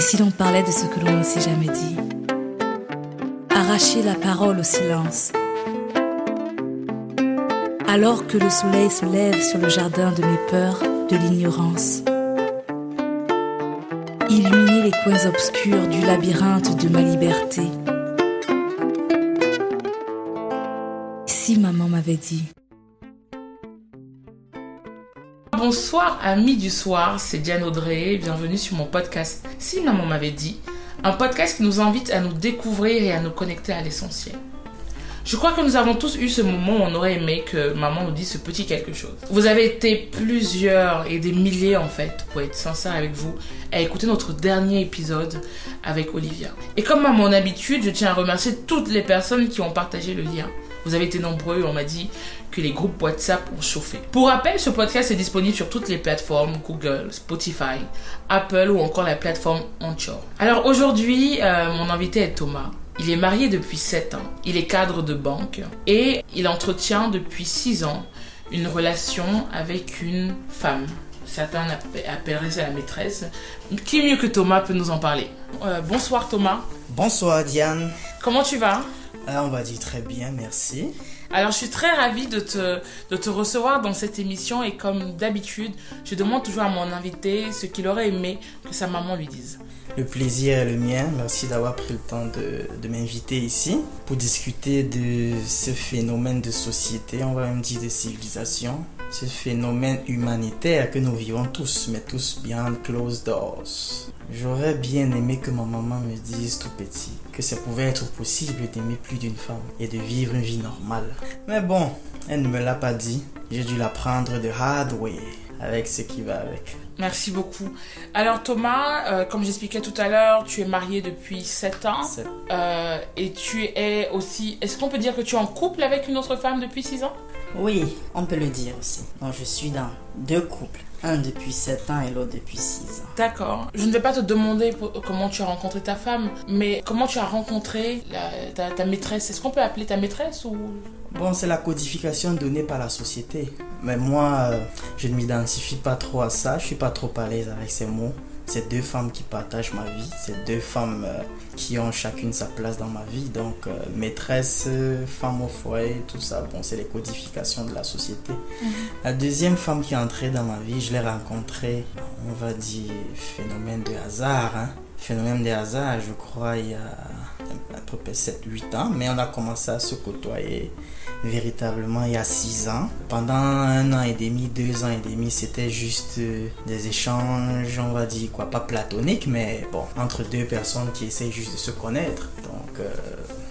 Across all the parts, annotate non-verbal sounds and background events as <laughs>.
Et si l'on parlait de ce que l'on ne s'est jamais dit? Arracher la parole au silence. Alors que le soleil se lève sur le jardin de mes peurs, de l'ignorance. Illuminer les coins obscurs du labyrinthe de ma liberté. Si maman m'avait dit. Bonsoir amis du soir, c'est Diane Audrey, bienvenue sur mon podcast Si maman m'avait dit, un podcast qui nous invite à nous découvrir et à nous connecter à l'essentiel. Je crois que nous avons tous eu ce moment où on aurait aimé que maman nous dise ce petit quelque chose. Vous avez été plusieurs et des milliers en fait, pour être sincère avec vous, à écouter notre dernier épisode avec Olivia. Et comme à mon habitude, je tiens à remercier toutes les personnes qui ont partagé le lien. Vous avez été nombreux, on m'a dit que les groupes WhatsApp ont chauffé. Pour rappel, ce podcast est disponible sur toutes les plateformes Google, Spotify, Apple ou encore la plateforme Anchor. Alors aujourd'hui, euh, mon invité est Thomas. Il est marié depuis 7 ans. Il est cadre de banque et il entretient depuis 6 ans une relation avec une femme. Certains appelleraient ça la maîtresse. Qui mieux que Thomas peut nous en parler? Euh, Bonsoir Thomas. Bonsoir Diane. Comment tu vas? Ah, On va dire très bien, merci. Alors, je suis très ravie de te, de te recevoir dans cette émission et comme d'habitude, je demande toujours à mon invité ce qu'il aurait aimé que sa maman lui dise. Le plaisir est le mien. Merci d'avoir pris le temps de, de m'inviter ici pour discuter de ce phénomène de société, on va même dire de civilisation, ce phénomène humanitaire que nous vivons tous, mais tous bien closed doors. J'aurais bien aimé que ma maman me dise tout petit que ça pouvait être possible d'aimer plus d'une femme et de vivre une vie normale. Mais bon, elle ne me l'a pas dit. J'ai dû l'apprendre de hard way avec ce qui va avec. Merci beaucoup. Alors Thomas, euh, comme j'expliquais tout à l'heure, tu es marié depuis 7 ans. Euh, et tu es aussi... Est-ce qu'on peut dire que tu es en couple avec une autre femme depuis 6 ans? Oui, on peut le dire aussi. Donc je suis dans deux couples. Un depuis 7 ans et l'autre depuis 6 ans. D'accord. Je ne vais pas te demander comment tu as rencontré ta femme, mais comment tu as rencontré ta, ta, maîtresse? Est-ce qu'on peut appeler ta maîtresse ou... Bon, c'est la codification donnée par la société. Mais moi, euh, je ne m'identifie pas trop à ça. Je suis pas trop à l'aise avec ces mots. C'est deux femmes qui partagent ma vie. C'est deux femmes euh, qui ont chacune sa place dans ma vie. Donc, euh, maîtresse, femme au foyer, tout ça, bon, c'est les codifications de la société. Mhm. La deuxième femme qui est entrée dans ma vie, je l'ai rencontrée, on va dire, phénomène de hasard. Hein. Phénomène de hasard, je crois, il y a à peu près 7-8 ans. Mais on a commencé à se côtoyer véritablement il y a six ans. Pendant un an et demi, deux ans et demi, c'était juste euh, des échanges, on va dire quoi, pas platoniques, mais bon, entre deux personnes qui essaient juste de se connaître. Donc, euh,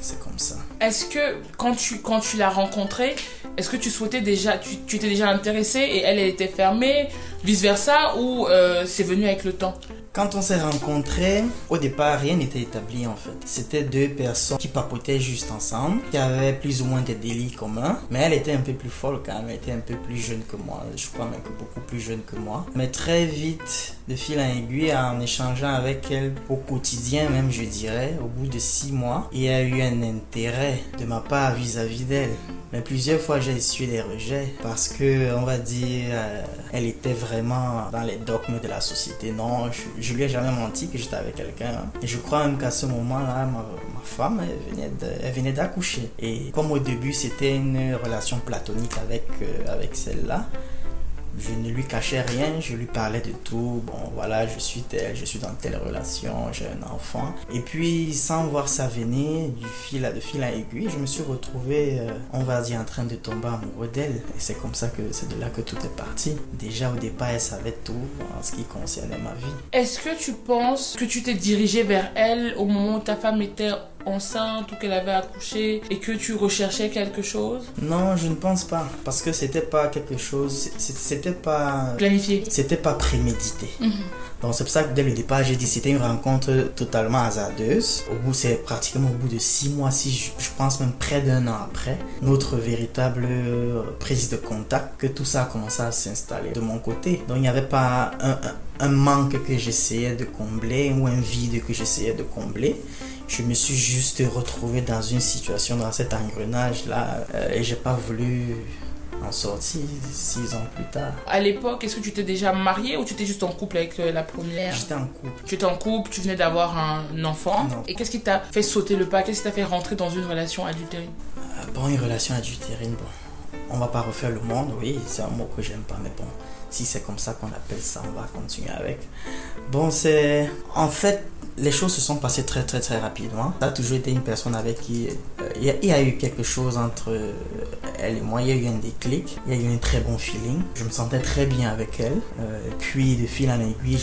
c'est comme ça. Est-ce que quand tu, quand tu l'as rencontrée, est-ce que tu souhaitais déjà, tu, étais déjà intéressé et elle, elle était fermée, vice versa, ou euh, c'est venu avec le temps? Quand on s'est rencontrés, au départ, rien n'était établi en fait. C'était deux personnes qui papotaient juste ensemble, qui avaient plus ou moins des délits communs. Mais elle était un peu plus folle quand même, elle était un peu plus jeune que moi. Je crois même que beaucoup plus jeune que moi. Mais très vite, de fil en aiguille, en échangeant avec elle au quotidien même, je dirais, au bout de six mois, il y a eu un intérêt de ma part vis-à-vis d'elle. Mais plusieurs fois, j'ai essuyé des rejets parce que, on va dire, euh, elle était vraiment dans les dogmes de la société. Non, je, je lui ai jamais menti que j'étais avec quelqu'un. Et je crois même qu'à ce moment-là, ma, femme, elle venait d'accoucher. Et comme au début, c'était une relation platonique avec, euh, avec celle-là, je ne lui cachais rien, je lui parlais de tout. Bon, voilà, je suis tel, je suis dans telle relation, j'ai un enfant. Et puis, sans voir ça venir, du fil à de fil à aiguille, je me suis retrouvé, euh, on va dire, en train de tomber amoureux d'elle. Et c'est comme ça que c'est de là que tout est parti. Déjà, au départ, elle savait tout en ce qui concernait ma vie. Est-ce que tu penses que tu t'es dirigé vers elle au moment où ta femme était enceinte ou qu'elle avait accouché et que tu recherchais quelque chose? Non, je ne pense pas. Parce que c'était pas quelque chose. C'était pas. Planifié. C'était pas prémédité. Mhm. Donc c'est pour ça que dès le départ, j'ai dit c'était une rencontre totalement hasardeuse. Au bout, c'est pratiquement au bout de six mois, si je, pense même près d'un an après, notre véritable euh, prise de contact, que tout ça a commencé à s'installer de mon côté. Donc il n'y avait pas un, un manque que j'essayais de combler ou un vide que j'essayais de combler je me suis juste retrouvé dans une situation, dans cet engrenage-là, euh, et j'ai pas voulu en sortie six ans plus tard. À l'époque, est-ce que tu t'es déjà marié ou tu étais juste en couple avec euh, la première? J'étais en couple. Tu étais en couple, tu venais d'avoir un enfant. Non. Et qu'est-ce qui t'a fait sauter le pas? Qu'est-ce qui t'a fait rentrer dans une relation adultérine? Euh, Bon, une relation adultérine, bon, on va pas refaire le monde, oui, c'est un mot que j'aime pas, mais bon, si c'est comme ça qu'on appelle ça, on va continuer avec. Bon, c'est. En fait, les choses se sont passées très très très rapidement. Ça a toujours été une personne avec qui. euh, Il y, a- eu quelque chose entre euh, elle et moi, il y a eu un déclic, il y a eu un très bon feeling. Je me sentais très bien avec elle. Euh, puis, de fil en aiguille,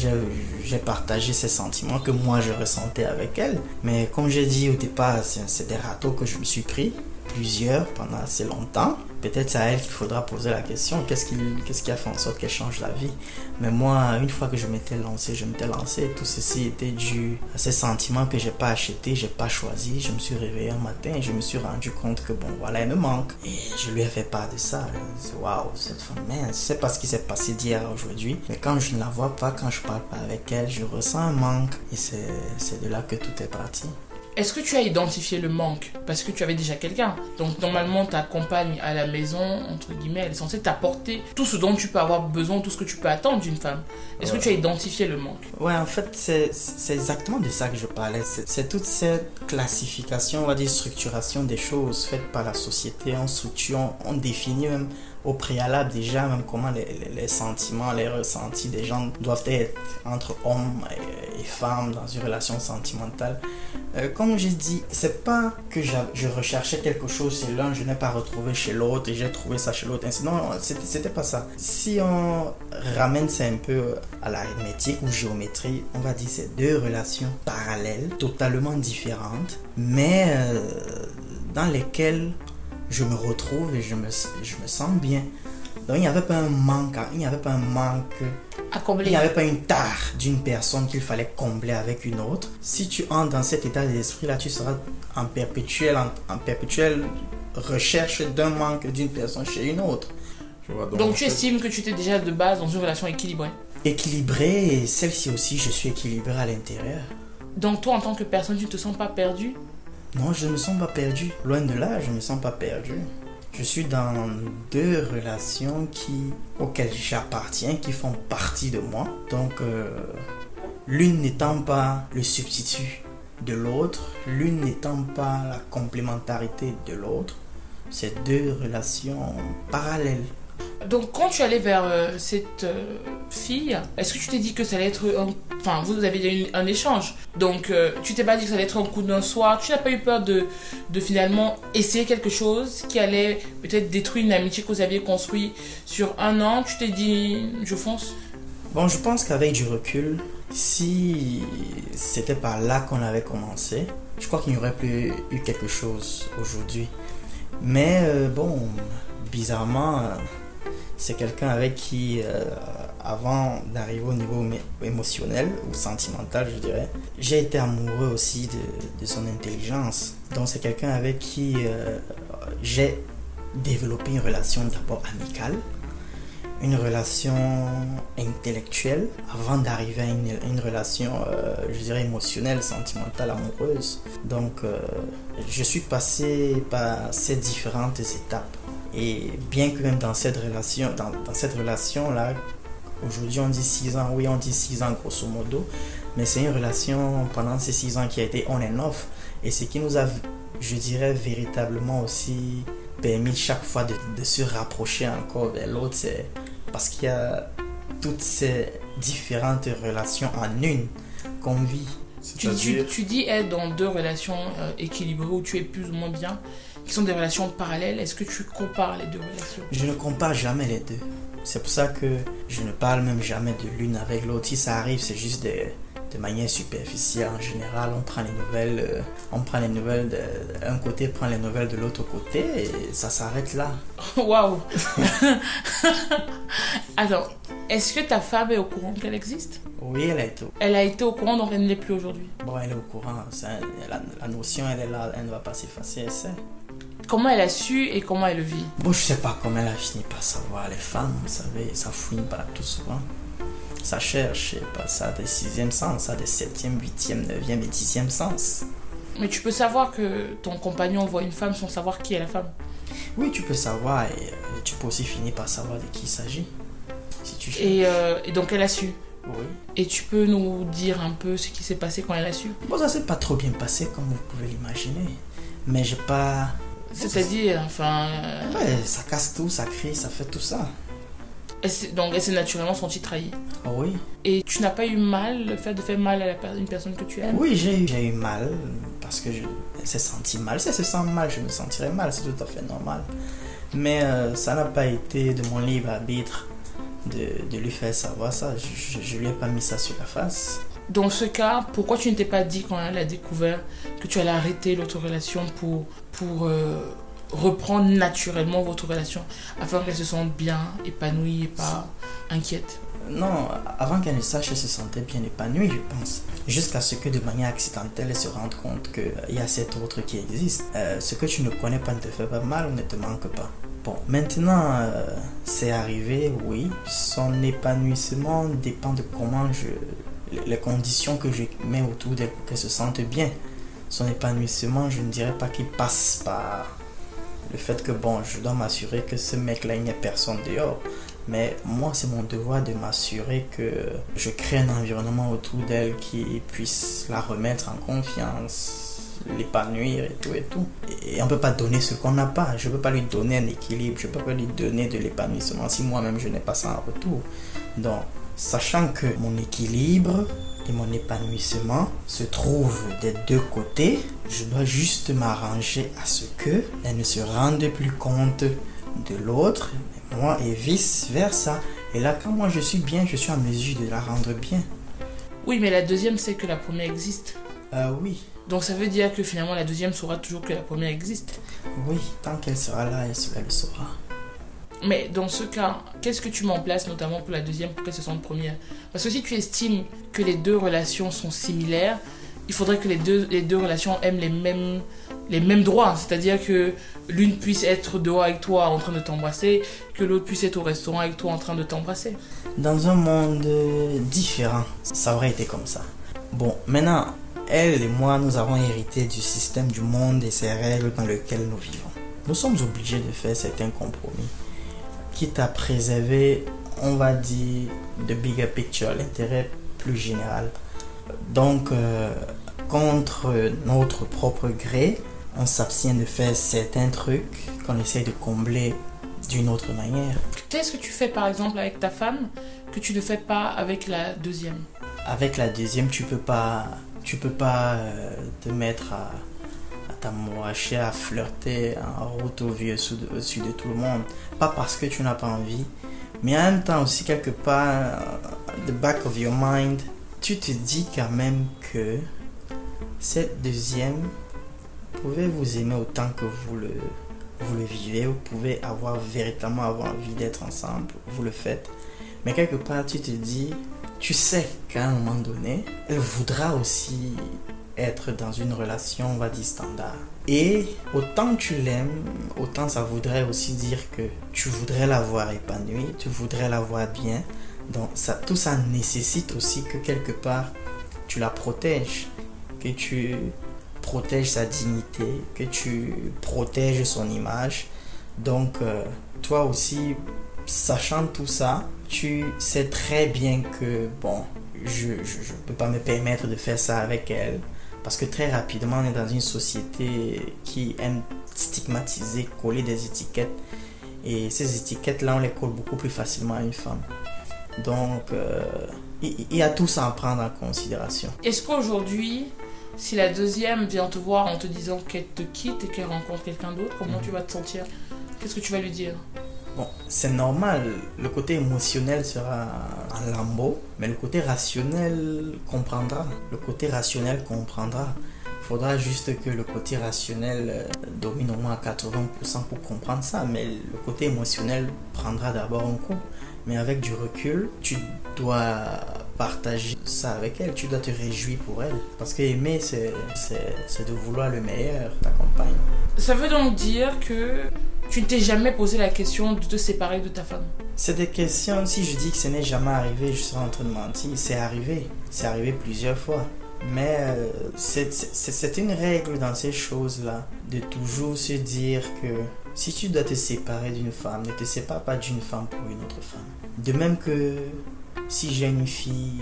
j'ai- partagé ces sentiments que moi je ressentais avec elle. Mais comme j'ai dit au départ, c'est des râteaux que je me suis pris plusieurs pendant assez longtemps. Peut-être c'est à elle qu'il faudra poser la question qu'est-ce qui, qu'est-ce qui a fait en sorte qu'elle change la vie Mais moi, une fois que je m'étais lancé, je m'étais lancé. Tout ceci était dû à ces sentiments que j'ai pas achetés, j'ai pas choisi. Je me suis réveillé un matin et je me suis rendu compte que bon, voilà, elle me manque. Et je lui ai fait part de ça. Je me Waouh, cette femme, mince, je sais pas ce qui s'est passé d'hier à aujourd'hui. Mais quand je ne la vois pas, quand je parle pas avec elle, je ressens un manque. Et c'est de là que tout est parti. Est-ce que tu as identifié le manque Parce que tu avais déjà quelqu'un? Donc normalement, ta compagne à la maison, entre guillemets, elle est censée t'apporter tout ce dont tu peux avoir besoin, tout ce que tu peux attendre d'une femme. Est-ce que tu as identifié le manque? Ouais, en fait, c'est exactement de ça que je parlais. C'est toute cette classification, on va dire structuration des choses faites par la société. On structure, on, on définit même au préalable déjà même comment les, les- les sentiments, les ressentis des gens doivent être entre hommes et, et femmes dans une relation sentimentale. Euh, comme j'ai dit, c'est pas que je recherchais quelque chose chez l'un, je n'ai pas retrouvé chez l'autre et j'ai trouvé ça chez l'autre. Non, c'était pas ça. Si on ramène ça un peu à l'arithmétique ou géométrie, on va dire c'est deux relations parallèles, totalement différentes, mais euh, dans lesquelles je me retrouve et je me sens bien. Donc il n'y avait pas un manque, il n'y avait pas un manque À il combler n'y avait pas une tare d'une personne qu'il fallait combler avec une autre. Si tu entres dans cet état d'esprit-là, tu seras en perpétuelle, en, en perpétuelle recherche d'un manque d'une personne chez une autre. Je vois, Donc tu fait, estimes que tu étais déjà de base dans une relation équilibrée. équilibré et celle-ci aussi, je suis équilibré à l'intérieur. Donc toi, en tant que personne, tu ne te sens pas perdu? Non, je ne me sens pas perdu. Loin de là, je ne me sens pas perdu. Je suis dans deux relations qui, auxquelles j'appartiens, qui font partie de moi. Donc, euh, l'une n'étant pas le substitut de l'autre, l'une n'étant pas la complémentarité de l'autre. C'est deux relations parallèles. Donc quand tu allais vers euh, cette euh, fille, est-ce que tu t'es dit que ça allait être un... Enfin, vous avez eu un échange? Donc euh, tu t'es pas dit que ça allait être un coup d'un soir. Tu n'as pas eu peur de, de finalement essayer quelque chose qui allait peut-être détruire une amitié que vous aviez construite sur un an? Tu t'es dit, je fonce? Bon, je pense qu'avec du recul, si c'était par là qu'on avait commencé, je crois qu'il n'y aurait plus eu quelque chose aujourd'hui. Mais bon, bizarrement, c'est quelqu'un avec qui, euh, avant d'arriver au niveau émotionnel ou sentimental, je dirais, j'ai été amoureux aussi de, son intelligence. Donc c'est quelqu'un avec qui euh, j'ai développé une relation d'abord amicale une relation intellectuelle avant d'arriver à une, relation, euh, je dirais, émotionnelle, sentimentale, amoureuse. Donc, je suis passé par ces différentes étapes. Et bien que même dans cette relation, dans, dans cette relation-là, aujourd'hui on dit 6 ans, oui on dit 6 ans grosso modo, mais c'est une relation pendant ces 6 ans qui a été on and off. Et ce qui nous a, je dirais, véritablement aussi permis chaque fois de, de se rapprocher encore vers l'autre, c'est parce qu'il y a toutes ces différentes relations en une qu'on vit. Tu, tu, tu dis être dans deux relations euh, équilibrées où tu es plus ou moins bien, qui sont des relations parallèles. Est-ce que tu compares les deux relations? Je ne compare jamais les deux. C'est pour ça que je ne parle même jamais de l'une avec l'autre. Si ça arrive, c'est juste de, de manière superficielle. En général, on prend les nouvelles, euh, on prend les nouvelles d'un côté, prend les nouvelles de l'autre côté, et ça s'arrête là. <laughs> Waouh <laughs> Alors, est-ce que ta femme est au courant qu'elle existe? Oui, elle est au, Elle a été au courant, donc elle ne l'est plus aujourd'hui? bon, elle est au courant. Ça, la, la notion, elle est là, elle ne va pas s'effacer, elle sait. Comment elle a su et comment elle le vit Bon, je sais pas comment elle a fini par savoir. Les femmes, vous savez, ça fouine pas tout souvent. Ça cherche, je sais pas, ça a des sixième sens, ça a des septième, huitième, neuvième et dixième sens. Mais tu peux savoir que ton compagnon voit une femme sans savoir qui est la femme. Oui, tu peux savoir et tu peux aussi finir par savoir de qui il s'agit. Si tu. Et, euh, et donc elle a su. Oui. Et tu peux nous dire un peu ce qui s'est passé quand elle a su? Bon, ça s'est pas trop bien passé comme vous pouvez l'imaginer. Mais j'ai pas. C'est-à-dire, enfin. euh, Ouais, ça casse tout, ça crie, ça fait tout ça. elle donc elle s'est naturellement sentie trahie. Oh oui. Et tu n'as pas eu mal, le fait de faire mal à la une personne que tu aimes? Oui, j'ai eu, j'ai eu mal parce que je, elle s'est sentie mal. Si elle se sent mal, je me sentirais mal, c'est tout à fait normal. Mais euh, ça n'a pas été de mon libre arbitre de, de lui faire savoir ça. Je, je lui ai pas mis ça sur la face. Dans ce cas, pourquoi tu ne t'es pas dit quand elle a découvert que tu allais arrêter l'autre relation pour, pour euh, reprendre naturellement votre relation afin qu'elle se sente bien, épanouie et pas inquiète Non, avant qu'elle ne sache, elle se sentait bien épanouie, je pense. Jusqu'à ce que de manière accidentelle, elle se rende compte qu'il y a cet autre qui existe. Euh, ce que tu ne connais pas ne te fait pas mal ou ne te manque pas. Bon, maintenant, euh, c'est arrivé, oui. Son épanouissement dépend de comment je... les conditions que je mets autour d'elle pour qu'elle se sente bien. Son épanouissement, je ne dirais pas qu'il passe par le fait que, bon, je dois m'assurer que ce mec-là, il n'y a personne dehors. Mais moi, c'est mon devoir de m'assurer que je crée un environnement autour d'elle qui puisse la remettre en confiance, l'épanouir et tout et tout. Et on peut pas donner ce qu'on n'a pas. Je peux pas lui donner un équilibre, je peux pas lui donner de l'épanouissement si moi-même je n'ai pas ça en retour. Donc, sachant que mon équilibre et mon épanouissement se trouvent des deux côtés, je dois juste m'arranger à ce que elle ne se rende plus compte de l'autre, moi et vice versa. Et là, quand moi je suis bien, je suis en mesure de la rendre bien. Oui, mais la deuxième sait que la première existe. Euh, oui, Donc ça veut dire que finalement la deuxième saura toujours que la première existe. oui, tant qu'elle sera là, elle, elle le saura. Mais dans ce cas, qu'est-ce que tu mets en place notamment pour la deuxième pour qu'elle se sente première? Parce que si tu estimes que les deux relations sont similaires, il faudrait que les deux, les deux relations aiment les mêmes, les mêmes droits. C'est-à-dire que l'une puisse être dehors avec toi en train de t'embrasser, que l'autre puisse être au restaurant avec toi en train de t'embrasser. Dans un monde différent, ça aurait été comme ça. Bon, maintenant, elle et moi, nous avons hérité du système du monde et ses règles dans lequel nous vivons. Nous sommes obligés de faire certains compromis, quitte à préserver, on va dire, the bigger picture, l'intérêt plus général. Donc, euh, contre notre propre gré, on s'abstient de faire certains trucs qu'on essaie de combler d'une autre manière. Qu'est-ce que tu fais par exemple avec ta femme que tu ne fais pas avec la deuxième? Avec la deuxième, tu peux pas, tu peux pas euh, te mettre à t'amouracher, à flirter en route au vieux au-dessus de, tout le monde. Pas parce que tu n'as pas envie, mais en même temps aussi quelque part, euh, the back of your mind, tu te dis quand même que cette deuxième pouvez vous aimer autant que vous le, vous le vivez, vous pouvez avoir véritablement avoir envie d'être ensemble, vous le faites. Mais quelque part, tu te dis, tu sais qu'à un moment donné, elle voudra aussi être dans une relation, on va dire, standard. Et autant tu l'aimes, autant ça voudrait aussi dire que tu voudrais la voir épanouie, tu voudrais la voir bien. Donc ça, tout ça nécessite aussi que quelque part, tu la protèges, que tu protèges sa dignité, que tu protèges son image. Donc euh, toi aussi, sachant tout ça, tu sais très bien que, bon, je ne peux pas me permettre de faire ça avec elle. Parce que très rapidement, on est dans une société qui aime stigmatiser, coller des étiquettes. Et ces étiquettes-là, on les colle beaucoup plus facilement à une femme. Donc, euh, il il y a tout ça à prendre en considération. Est-ce qu'aujourd'hui, si la deuxième vient te voir en te disant qu'elle te quitte et qu'elle rencontre quelqu'un d'autre, comment tu vas te sentir? Qu'est-ce que tu vas lui dire? Bon, c'est normal, le côté émotionnel sera en lambeau, mais le côté rationnel comprendra. Le côté rationnel comprendra. Il faudra juste que le côté rationnel euh, domine au moins à 80% pour comprendre ça, mais le côté émotionnel prendra d'abord un coup. Mais avec du recul, tu dois partager ça avec elle, tu dois te réjouir pour elle. Parce que aimer, c'est de vouloir le meilleur, ta compagne. Ça veut donc dire que tu ne t'es jamais posé la question de te séparer de ta femme. C'est des questions, si je dis que ce n'est jamais arrivé, je serais en train de mentir. C'est arrivé. C'est arrivé plusieurs fois. Mais euh, c'est une règle dans ces choses-là, de toujours se dire que Si tu dois te séparer d'une femme, ne te sépare pas d'une femme pour une autre femme. De même que si j'ai une fille,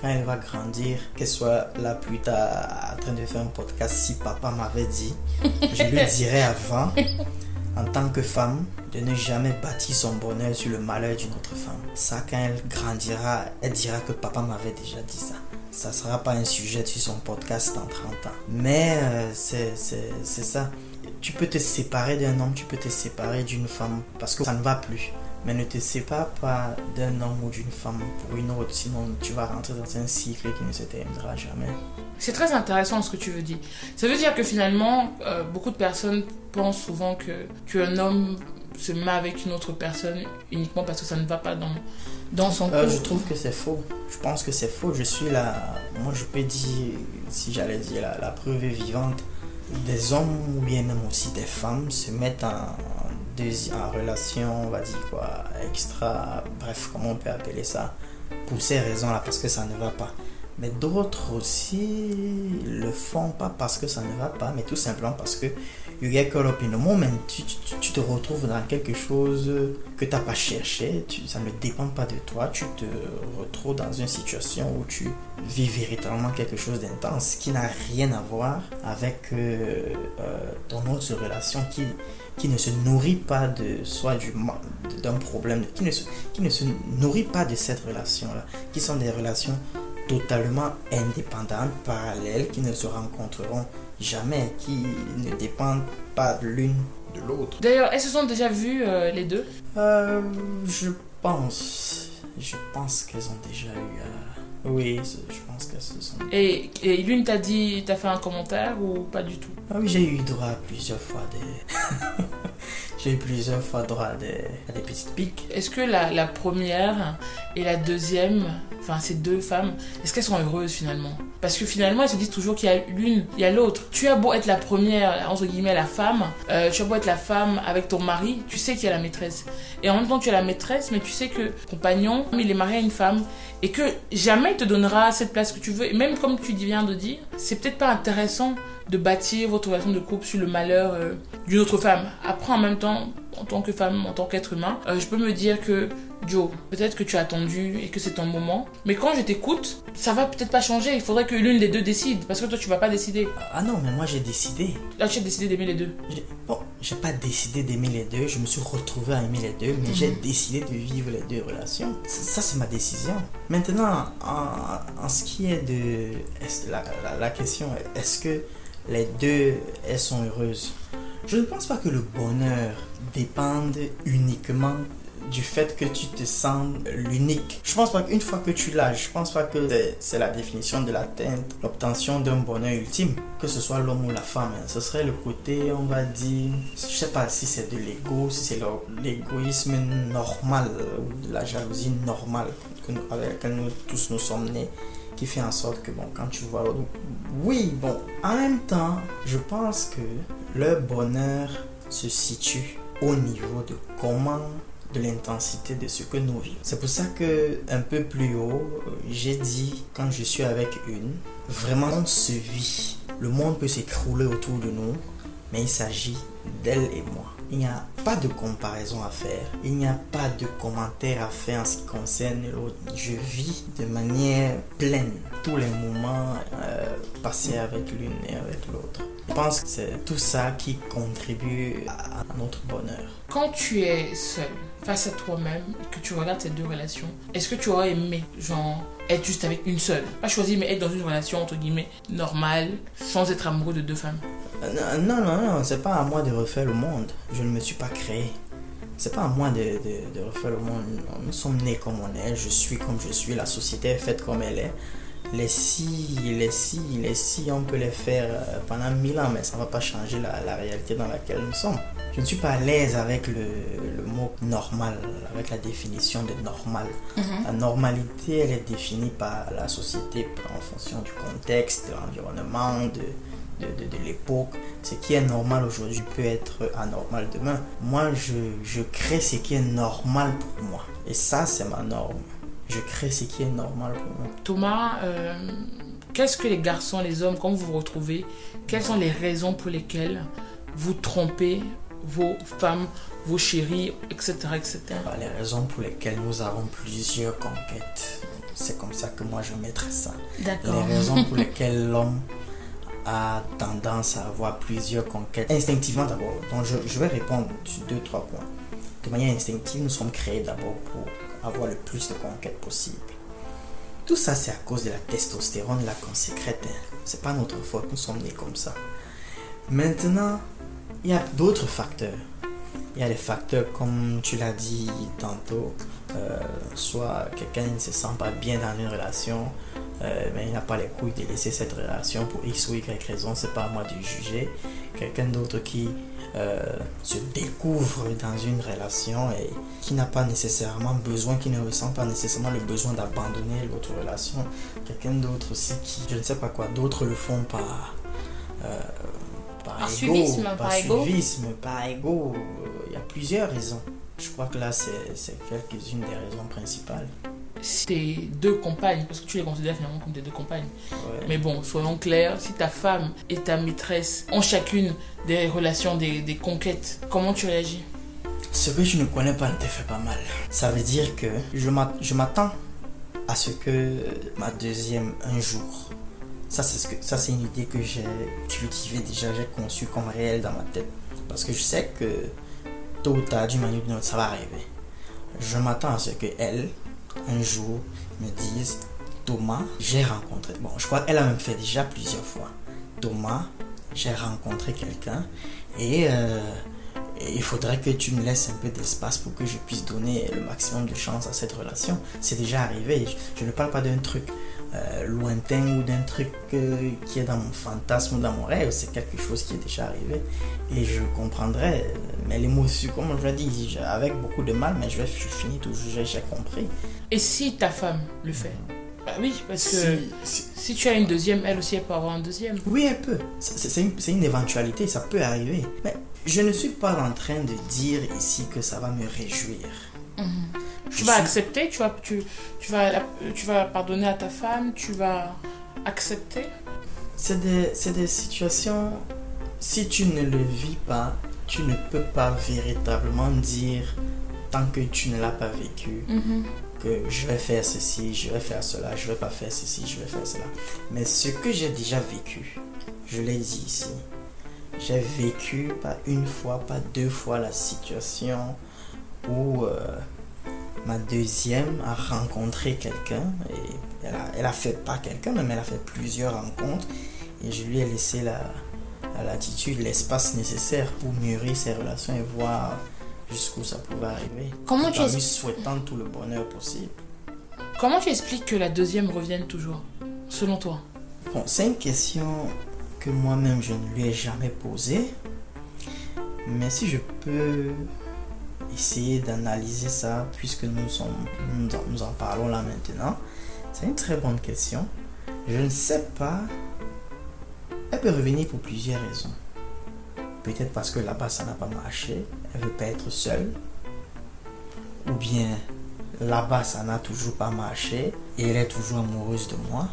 quand elle va grandir, qu'elle soit là plus tard en train de faire un podcast, si papa m'avait dit, je lui dirais avant, <laughs> en tant que femme, de ne jamais bâtir son bonheur sur le malheur d'une autre femme. Ça, quand elle grandira, elle dira que papa m'avait déjà dit ça. Ça sera pas un sujet sur son podcast dans 30 ans. Mais euh, c'est c'est ça. Tu peux te séparer d'un homme, tu peux te séparer d'une femme parce que ça ne va plus. Mais ne te sépare pas d'un homme ou d'une femme pour une autre, sinon tu vas rentrer dans un cycle qui ne se terminera jamais. C'est très intéressant ce que tu veux dire. Ça veut dire que finalement, euh, beaucoup de personnes pensent souvent que qu'un homme se met avec une autre personne uniquement parce que ça ne va pas dans, dans son Euh, je trouve que c'est faux. Je pense que c'est faux. Je suis là. Moi, je peux dire, si j'allais dire la, la preuve est vivante, des hommes ou bien même aussi des femmes se mettent en, en relation, on va dire quoi, extra, bref, comment on peut appeler ça, pour ces raisons-là, parce que ça ne va pas. Mais d'autres aussi le font pas parce que ça ne va pas, mais tout simplement parce que you get caught up in the moment. Tu, te retrouves dans quelque chose que tu n'as pas cherché, ça ne dépend pas de toi. Tu te retrouves dans une situation où tu vis véritablement quelque chose d'intense qui n'a rien à voir avec euh, euh, ton autre relation qui, qui ne se nourrit pas de soit du d'un problème, qui ne, se, qui ne se nourrit pas de cette relation-là, qui sont des relations totalement indépendantes, parallèles, qui ne se rencontreront jamais, qui ne dépendent pas de l'une de l'autre. D'ailleurs, elles se sont déjà vues euh, les deux? Euh, je pense, je pense qu'elles ont déjà eu. euh, oui, je pense qu'elles se sont. et, et l'une t'a dit, t'a fait un commentaire ou pas du tout? Ah oui, j'ai eu droit à plusieurs fois des. <laughs> plusieurs fois droit à des, petites piques. Est-ce que la, première et la deuxième, enfin ces deux femmes, est-ce qu'elles sont heureuses finalement? Parce que finalement, elles se disent toujours qu'il y a l'une, il y a l'autre. Tu as beau être la première, entre guillemets, la femme, euh, tu as beau être la femme avec ton mari, tu sais qu'il y a la maîtresse. Et en même temps, tu as la maîtresse, mais tu sais que compagnon, il est marié à une femme et que jamais il te donnera cette place que tu veux. Et même comme tu viens de dire, c'est peut-être pas intéressant de bâtir votre relation de couple sur le malheur euh, d'une autre femme. Après, en même temps, en tant que femme, en tant qu'être humain, euh, je peux me dire que Joe, peut-être que tu as attendu et que c'est ton moment, mais quand je t'écoute, ça va peut-être pas changer. Il faudrait que l'une des deux décide, parce que toi, tu vas pas décider. Ah non, mais moi j'ai décidé. Là, tu as décidé d'aimer les deux. Bon, j'ai pas décidé d'aimer les deux, je me suis retrouvé à aimer les deux, mais j'ai décidé de vivre les deux relations. Ça, c'est ma décision. Maintenant, en, en ce qui est de. La, la, la question est est-ce que les deux, elles sont heureuses? Je ne pense pas que le bonheur dépende uniquement du fait que tu te sens l'unique. Je pense pas qu'une fois que tu l'as, je pense pas que c'est- la définition de l'atteinte, l'obtention d'un bonheur ultime, que ce soit l'homme ou la femme. Ce serait le côté, on va dire, je sais pas si c'est de l'ego, si c'est l'égoïsme normal, ou de la jalousie normale que nous- avec laquelle nous tous nous sommes nés qui fait en sorte que bon quand tu vois l'autre oui bon en même temps je pense que le bonheur se situe au niveau de comment de l'intensité de ce que nous vivons. C'est pour ça que un peu plus haut, euh, j'ai dit quand je suis avec une, vraiment on se vit. Le monde peut s'écrouler autour de nous, mais il s'agit d'elle et moi. Il n'y a pas de comparaison à faire. Il n'y a pas de commentaire à faire en ce qui concerne l'autre. Je vis de manière pleine tous les moments euh, passés avec l'une et avec l'autre. Je pense que c'est tout ça qui contribue à, notre bonheur. Quand tu es seul, face à toi-même, que tu regardes ces deux relations, est-ce que tu aurais aimé, genre, être juste avec une seule? Pas choisir, mais être dans une relation, entre guillemets, normale, sans être amoureux de deux femmes. Euh, Non, non, non, c'est pas à moi de refaire le monde. Je ne me suis pas créé. C'est pas à moi de, de- de refaire le monde. Nous sommes nés comme on est, je suis comme je suis, la société est faite comme elle est. Les si, les si, les si, on peut les faire euh, pendant mille ans, mais ça va pas changer la, la réalité dans laquelle nous sommes. Je ne suis pas à l'aise avec le, le mot normal, avec la définition de normal. La normalité, elle est définie par la société en fonction du contexte, de l'environnement, de, de, de- de l'époque. Ce qui est normal aujourd'hui peut être anormal demain. Moi, je, je crée ce qui est normal pour moi. Et ça, c'est ma norme. Je crée ce qui est normal pour moi. Thomas, euh, qu'est-ce que les garçons, les hommes, quand vous vous retrouvez, quelles sont les raisons pour lesquelles vous trompez vos femmes, vos chéris, etc. etc. Bah, les raisons pour lesquelles nous avons plusieurs conquêtes, c'est comme ça que moi je mettrais ça. D'accord. Les raisons pour <laughs> lesquelles l'homme a tendance à avoir plusieurs conquêtes. Instinctivement d'abord, donc je, je vais répondre sur deux, trois points. De manière instinctive, nous sommes créés d'abord pour avoir le plus de conquêtes possible. Tout ça, c'est à cause de la testostérone là qu'on sécrète. hein. C'est pas notre faute, nous sommes nés comme ça. Maintenant, il y a d'autres facteurs. Il y a les facteurs, comme tu l'as dit tantôt, euh, soit quelqu'un ne se sent pas bien dans une relation, euh, mais il n'a pas les couilles de laisser cette relation pour X ou Y raison, c'est pas à moi de juger. Quelqu'un d'autre qui euh, se découvre dans une relation et qui n'a pas nécessairement besoin, qui ne ressent pas nécessairement le besoin d'abandonner l'autre relation. Quelqu'un d'autre aussi qui, je ne sais pas quoi, d'autres le font par. euh, par, Par ego, suivisme, par ego. suivisme, par ego. Il y a plusieurs raisons. Je crois que là, c'est c'est quelques-unes des raisons principales. Si tes deux compagnes, parce que tu les considères finalement comme tes deux compagnes, Ouais. mais bon, soyons clairs, si ta femme et ta maîtresse ont chacune des relations, des, des conquêtes, comment tu réagis? Ce que je ne connais pas ne te fait pas mal. Ça veut dire que je m'a- je m'attends à ce que ma deuxième un jour. Ça c'est ce que ça c'est une idée que j'ai cultivée déjà, j'ai conçue comme réelle dans ma tête parce que je sais que tôt ou tard d'une manière ou d'une autre ça va arriver. Je m'attends à ce que elle un jour me dise Thomas, j'ai rencontré. Bon, je crois qu'elle a même fait déjà plusieurs fois. Thomas, j'ai rencontré quelqu'un et euh, et il faudrait que tu me laisses un peu d'espace pour que je puisse donner le maximum de chance à cette relation. C'est déjà arrivé. Je, je ne parle pas d'un truc euh, lointain ou d'un truc euh, qui est dans mon fantasme ou dans mon rêve. C'est quelque chose qui est déjà arrivé. Et je comprendrais. euh, Mais l'émotion, comme je l'ai dit, avec beaucoup de mal, mais je vais je finis toujours, j'ai- compris. Et si ta femme le fait? Bah oui, parce que Si- tu as une deuxième, elle aussi, elle peut avoir un deuxième. Oui, un peu. C'est une, c'est une éventualité, ça peut arriver. Mais je ne suis pas en train de dire ici que ça va me réjouir. Je Tu vas suis- accepter, tu vas, tu, tu, vas, tu vas pardonner à ta femme, tu vas accepter. C'est des, des situations, si tu ne le vis pas, tu ne peux pas véritablement dire, tant que tu ne l'as pas vécu, que je vais faire ceci, je vais faire cela, je vais pas faire ceci, je vais faire cela. Mais ce que j'ai déjà vécu, je l'ai dit ici, j'ai vécu pas une fois, pas deux fois la situation où euh, ma deuxième a rencontré quelqu'un et elle a, elle a fait pas quelqu'un, mais elle a fait plusieurs rencontres et je lui ai laissé la, la latitude, l'espace nécessaire pour mûrir ses relations et voir jusqu'où ça pouvait arriver. Comment Tout tu en lui souhaitant tout le bonheur possible. Comment tu expliques que la deuxième revienne toujours, selon toi? Bon, c'est une question que moi-même je ne lui ai jamais posée. Mais si je peux essayer d'analyser ça, puisque nous, nous, en, parlons là maintenant, c'est une très bonne question. Je ne sais pas. Elle peut revenir pour plusieurs raisons. Peut-être parce que là-bas ça n'a pas marché, elle veut pas être seule. Ou bien là-bas ça n'a toujours pas marché et elle est toujours amoureuse de moi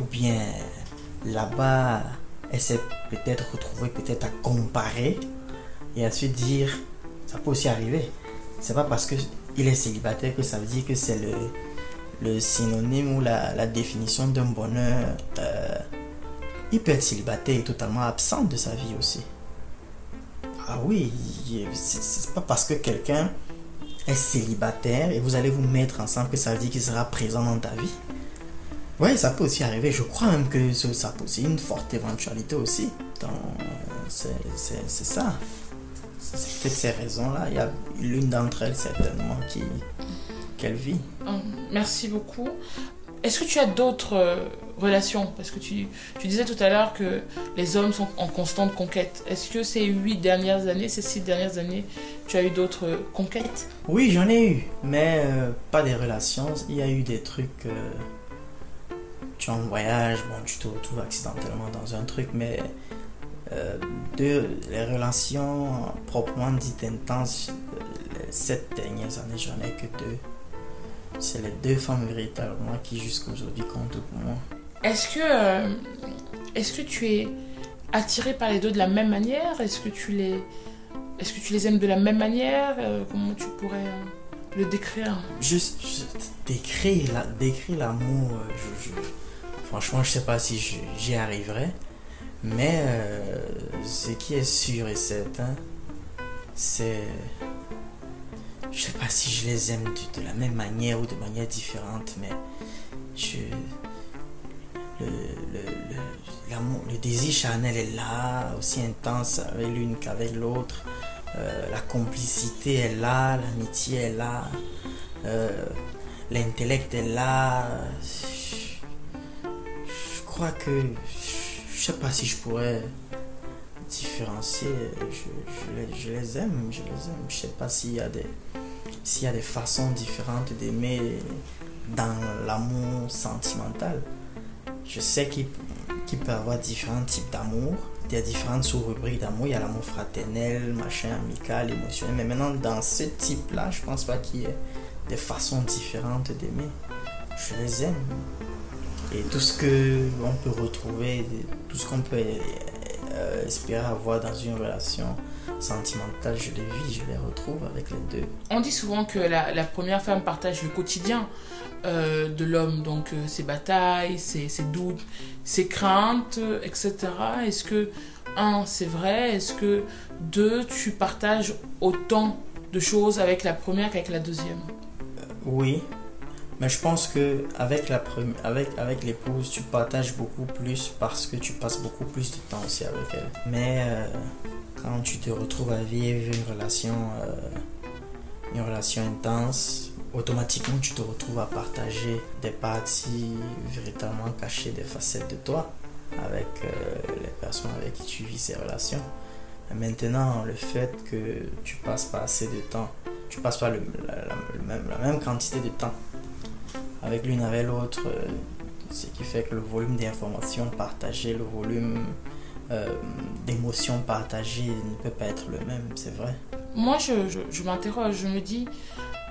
ou bien là-bas, elle s'est peut-être retrouvée peut-être à comparer et à se dire, ça peut aussi arriver. C'est pas parce que il est célibataire que ça veut dire que c'est le, synonyme ou la, définition d'un bonheur. il peut être célibataire et totalement absent de sa vie aussi. Ah oui, c'est pas parce que quelqu'un est célibataire et vous allez vous mettre ensemble que ça veut dire qu'il sera présent dans ta vie. Ouais, ça peut aussi arriver. Je crois même que ça peut aussi une forte éventualité aussi. C'est ça. C'est peut-être ces raisons-là. Il y a l'une d'entre elles certainement qui qu'elle vit. Hum, Merci beaucoup. Est-ce que tu as d'autres euh, relations? Parce que tu, tu disais tout à l'heure que les hommes sont en constante conquête. Est-ce que ces huit dernières années, ces six dernières années, tu as eu d'autres euh, conquêtes? Oui, j'en ai eu, mais euh, pas des relations. Il y a eu des trucs. tu en voyage, bon, tu te retrouves accidentellement dans un truc, mais euh, de, les relations proprement dites intenses, euh, les sept dernières années, j'en ai que deux. C'est les deux femmes véritablement qui jusqu'à aujourd'hui comptent pour moi. Est-ce que, euh, est-ce que tu es attiré par les deux de la même manière? Est-ce que tu les Est-ce que tu les aimes de la même manière? Euh, Comment tu pourrais euh, le décrire? Juste, juste décrire la- décrire l'amour, euh, je, je- franchement, je sais pas si j'y arriverai. Mais euh, ce qui est sûr et certain, c'est. Je sais pas si je les aime de, la même manière ou de manière différente, mais. Le, désir charnel est là, aussi intense avec l'une qu'avec l'autre. Euh, la complicité est là, l'amitié est là. Euh, l'intellect est là. Je crois que je sais pas si je pourrais différencier. Je, les, aime, je les aime. Je sais pas s'il y a des s'il y a des façons différentes d'aimer dans l'amour sentimental. Je sais qu'il qu'il peut y avoir différents types d'amour. Il y a différentes sous-rubriques d'amour. Il y a l'amour fraternel, machin, amical, émotionnel. Mais maintenant, dans ce type-là, je pense pas qu'il y ait des façons différentes d'aimer. Je les aime. Et tout ce que on peut retrouver, tout ce qu'on peut euh, espérer avoir dans une relation sentimentale, je les vis, je les retrouve avec les deux. On dit souvent que la, la première femme partage le quotidien euh, de l'homme, donc euh, ses batailles, ses, ses doutes, ses craintes, etc. Est-ce que, un, c'est vrai? Est-ce que, deux, tu partages autant de choses avec la première qu'avec la deuxième? Oui, mais je pense que avec la premi- avec avec l'épouse, tu partages beaucoup plus parce que tu passes beaucoup plus de temps aussi avec elle. Mais euh, quand tu te retrouves à vivre une relation euh, une relation intense, automatiquement tu te retrouves à partager des parties véritablement cachées, des facettes de toi avec euh, les personnes avec qui tu vis ces relations. Et maintenant, le fait que tu passes pas assez de temps, tu passes pas la, même, la même quantité de temps avec l'une avec l'autre, euh, ce qui fait que le volume d'informations partagées, le volume euh, d'émotions partagées ne peut pas être le même, c'est vrai. Moi, je, je, je m'interroge, je me dis,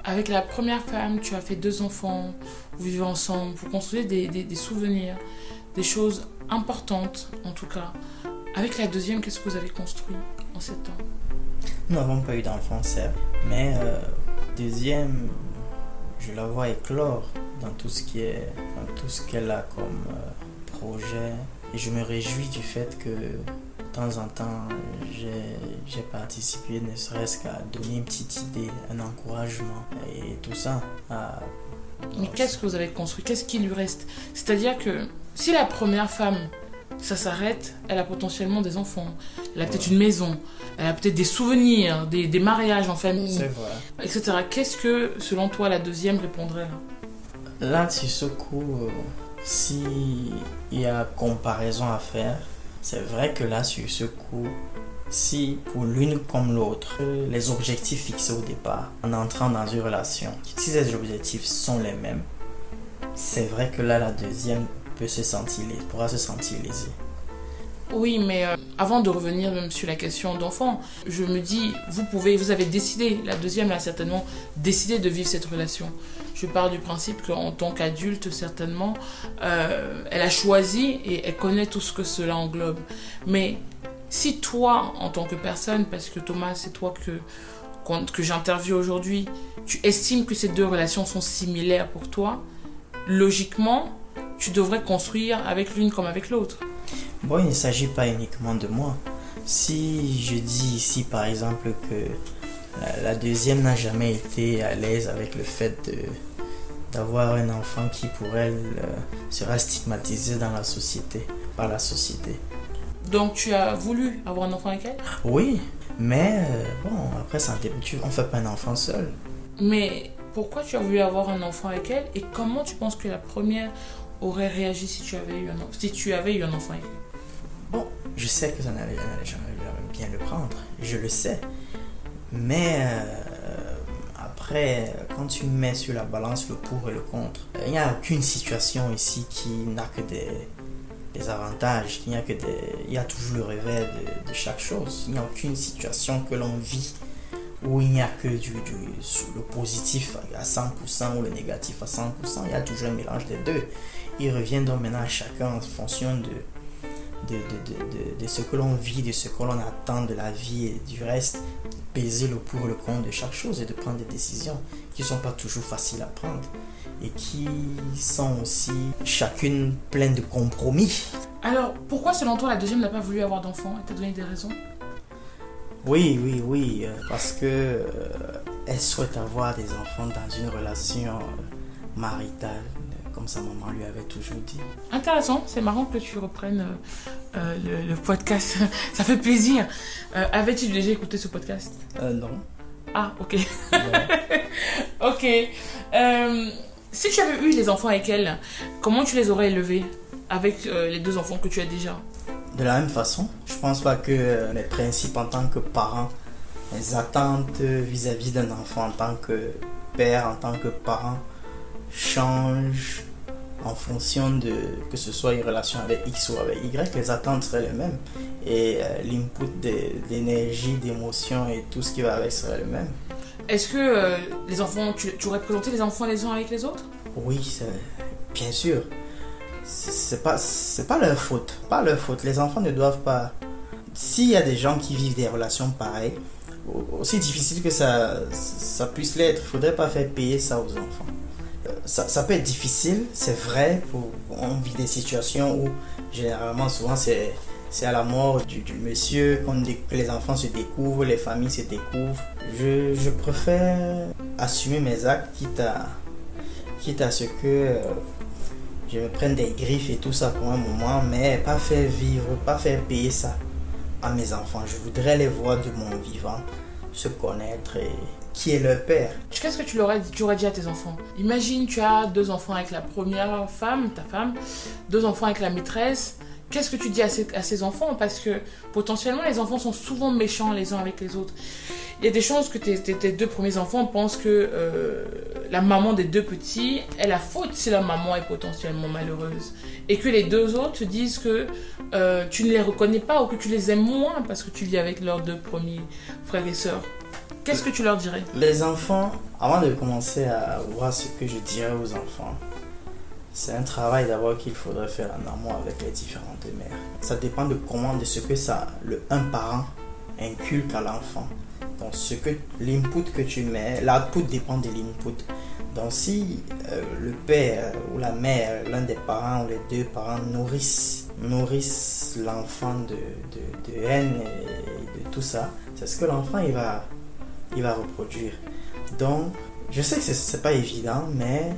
avec la première femme, tu as fait deux enfants, vous vivez ensemble, vous construisez des, des, des souvenirs, des choses importantes en tout cas. Avec la deuxième, qu'est-ce que vous avez construit en sept ans? Nous n'avons pas eu d'enfants, certes, mais euh, deuxième, je la vois éclore dans tout ce qui est, dans tout ce qu'elle a comme euh, projet, et je me réjouis du fait que de temps en temps, j'ai j'ai participé, ne serait-ce qu'à donner une petite idée, un encouragement, et tout ça. à- Mais qu'est-ce que vous avez construit Qu'est-ce qui lui reste? C'est-à-dire que si la première femme, ça s'arrête, elle a potentiellement des enfants, elle a peut-être une maison, elle a peut-être des souvenirs, des, des mariages en famille, vrai. etc. Qu'est-ce que, selon toi, la deuxième répondrait là? Là, sur ce coup, euh, si il y a comparaison à faire, c'est vrai que là, sur ce coup, si pour l'une comme l'autre, les objectifs fixés au départ, en entrant dans une relation, si ces objectifs sont les mêmes, c'est vrai que là, la deuxième peut se sentir, pourra se sentir lésée. Oui, mais euh, avant de revenir même sur la question d'enfant, je me dis, vous pouvez, vous avez décidé, la deuxième a certainement décidé de vivre cette relation. Je pars du principe qu'en tant qu'adulte, certainement, euh, elle a choisi et elle connaît tout ce que cela englobe. Mais si toi, en tant que personne, parce que Thomas, c'est toi que, que j'interviewe aujourd'hui, tu estimes que ces deux relations sont similaires pour toi, logiquement, tu devrais construire avec l'une comme avec l'autre. Bon, il ne s'agit pas uniquement de moi. Si je dis ici, par exemple, que la, la deuxième n'a jamais été à l'aise avec le fait d'avoir un enfant qui pour elle euh, sera stigmatisé dans la société, par la société. Donc tu as voulu avoir un enfant avec elle? Oui, mais euh, bon, après, ça, tu- on fait pas un enfant seul. Mais pourquoi tu as voulu avoir un enfant avec elle? Et comment tu penses que la première aurait réagi si tu avais eu un, si tu avais eu un enfant Bon, je sais que ça n'allait jamais bien le prendre, je le sais. Mais euh, après, quand tu mets sur la balance le pour et le contre, il n'y a aucune situation ici qui n'a que des, des avantages, il n'y a que des, il y a toujours le revers de, de chaque chose. Il n'y a aucune situation que l'on vit où il n'y a que du, du- le positif à 100% ou le négatif à 100%. Il y a toujours un mélange des deux. Il revient donc maintenant à chacun en fonction de de, de, de, de, ce que l'on vit, de ce que l'on attend de la vie et du reste, peser le pour le contre de chaque chose et de prendre des décisions qui ne sont pas toujours faciles à prendre et qui sont aussi chacune pleines de compromis. Alors, pourquoi selon toi la deuxième n'a pas voulu avoir d'enfant Elle t'a donné des raisons? Oui, oui, oui, euh, parce que euh, elle souhaite avoir des enfants dans une relation euh, maritale, comme sa maman lui avait toujours dit. Intéressant, c'est marrant que tu reprennes le, podcast. <laughs> Ça fait plaisir. Avais-tu déjà écouté ce podcast? Non. Ah, ok. <laughs> ok. si tu avais eu les enfants avec elle, comment tu les aurais élevés avec les deux enfants que tu as déjà? De la même façon. Je pense pas que les principes en tant que parents les attentes vis-à-vis d'un enfant en tant que père, en tant que parent, changent en fonction de que ce soit une relation avec X ou avec Y, les attentes seraient les mêmes. Et euh, l'input d'énergie, d'émotion et tout ce qui va avec serait le même. Est-ce que euh, les enfants, tu, tu, aurais présenté les enfants les uns avec les autres? Oui, bien sûr. C'est pas, pas leur faute. Pas leur faute. Les enfants ne doivent pas. S'il y a des gens qui vivent des relations pareilles, aussi difficile que ça, ça puisse l'être, il faudrait pas faire payer ça aux enfants. Ça, peut être difficile, c'est vrai, on vit des situations où généralement, souvent, c'est à la mort du, monsieur que les enfants se découvrent, les familles se découvrent. Je, préfère assumer mes actes, quitte à, quitte à ce que euh, je me prenne des griffes et tout ça pour un moment, mais pas faire vivre, pas faire payer ça à mes enfants. Je voudrais les voir de mon vivant, se connaître et qui est leur père. Qu'est-ce que tu, aurais dit à tes enfants Imagine, tu as deux enfants avec la première femme, ta femme, deux enfants avec la maîtresse. Qu'est-ce que tu dis à ces, enfants? Parce que potentiellement, les enfants sont souvent méchants les uns avec les autres. Il y a des chances que tes, tes, deux premiers enfants pensent que euh, la maman des deux petits est la faute si la maman est potentiellement malheureuse. Et que les deux autres disent que euh, tu ne les reconnais pas ou que tu les aimes moins parce que tu vis avec leurs deux premiers frères et sœurs. Qu'est-ce que tu leur dirais Les enfants, avant de commencer à voir ce que je dirais aux enfants, c'est un travail d'abord qu'il faudrait faire en amont avec les différentes mères. Ça dépend de comment, de ce que le un parent inculque à l'enfant. Donc, ce que l'input que tu mets, l'output dépend de l'input. Donc, si euh, le père ou la mère, l'un des parents ou les deux parents nourrissent, nourrissent l'enfant de, de, de, haine et de tout ça, c'est ce que l'enfant il va, il va reproduire. Donc, je sais que ce n'est pas évident, mais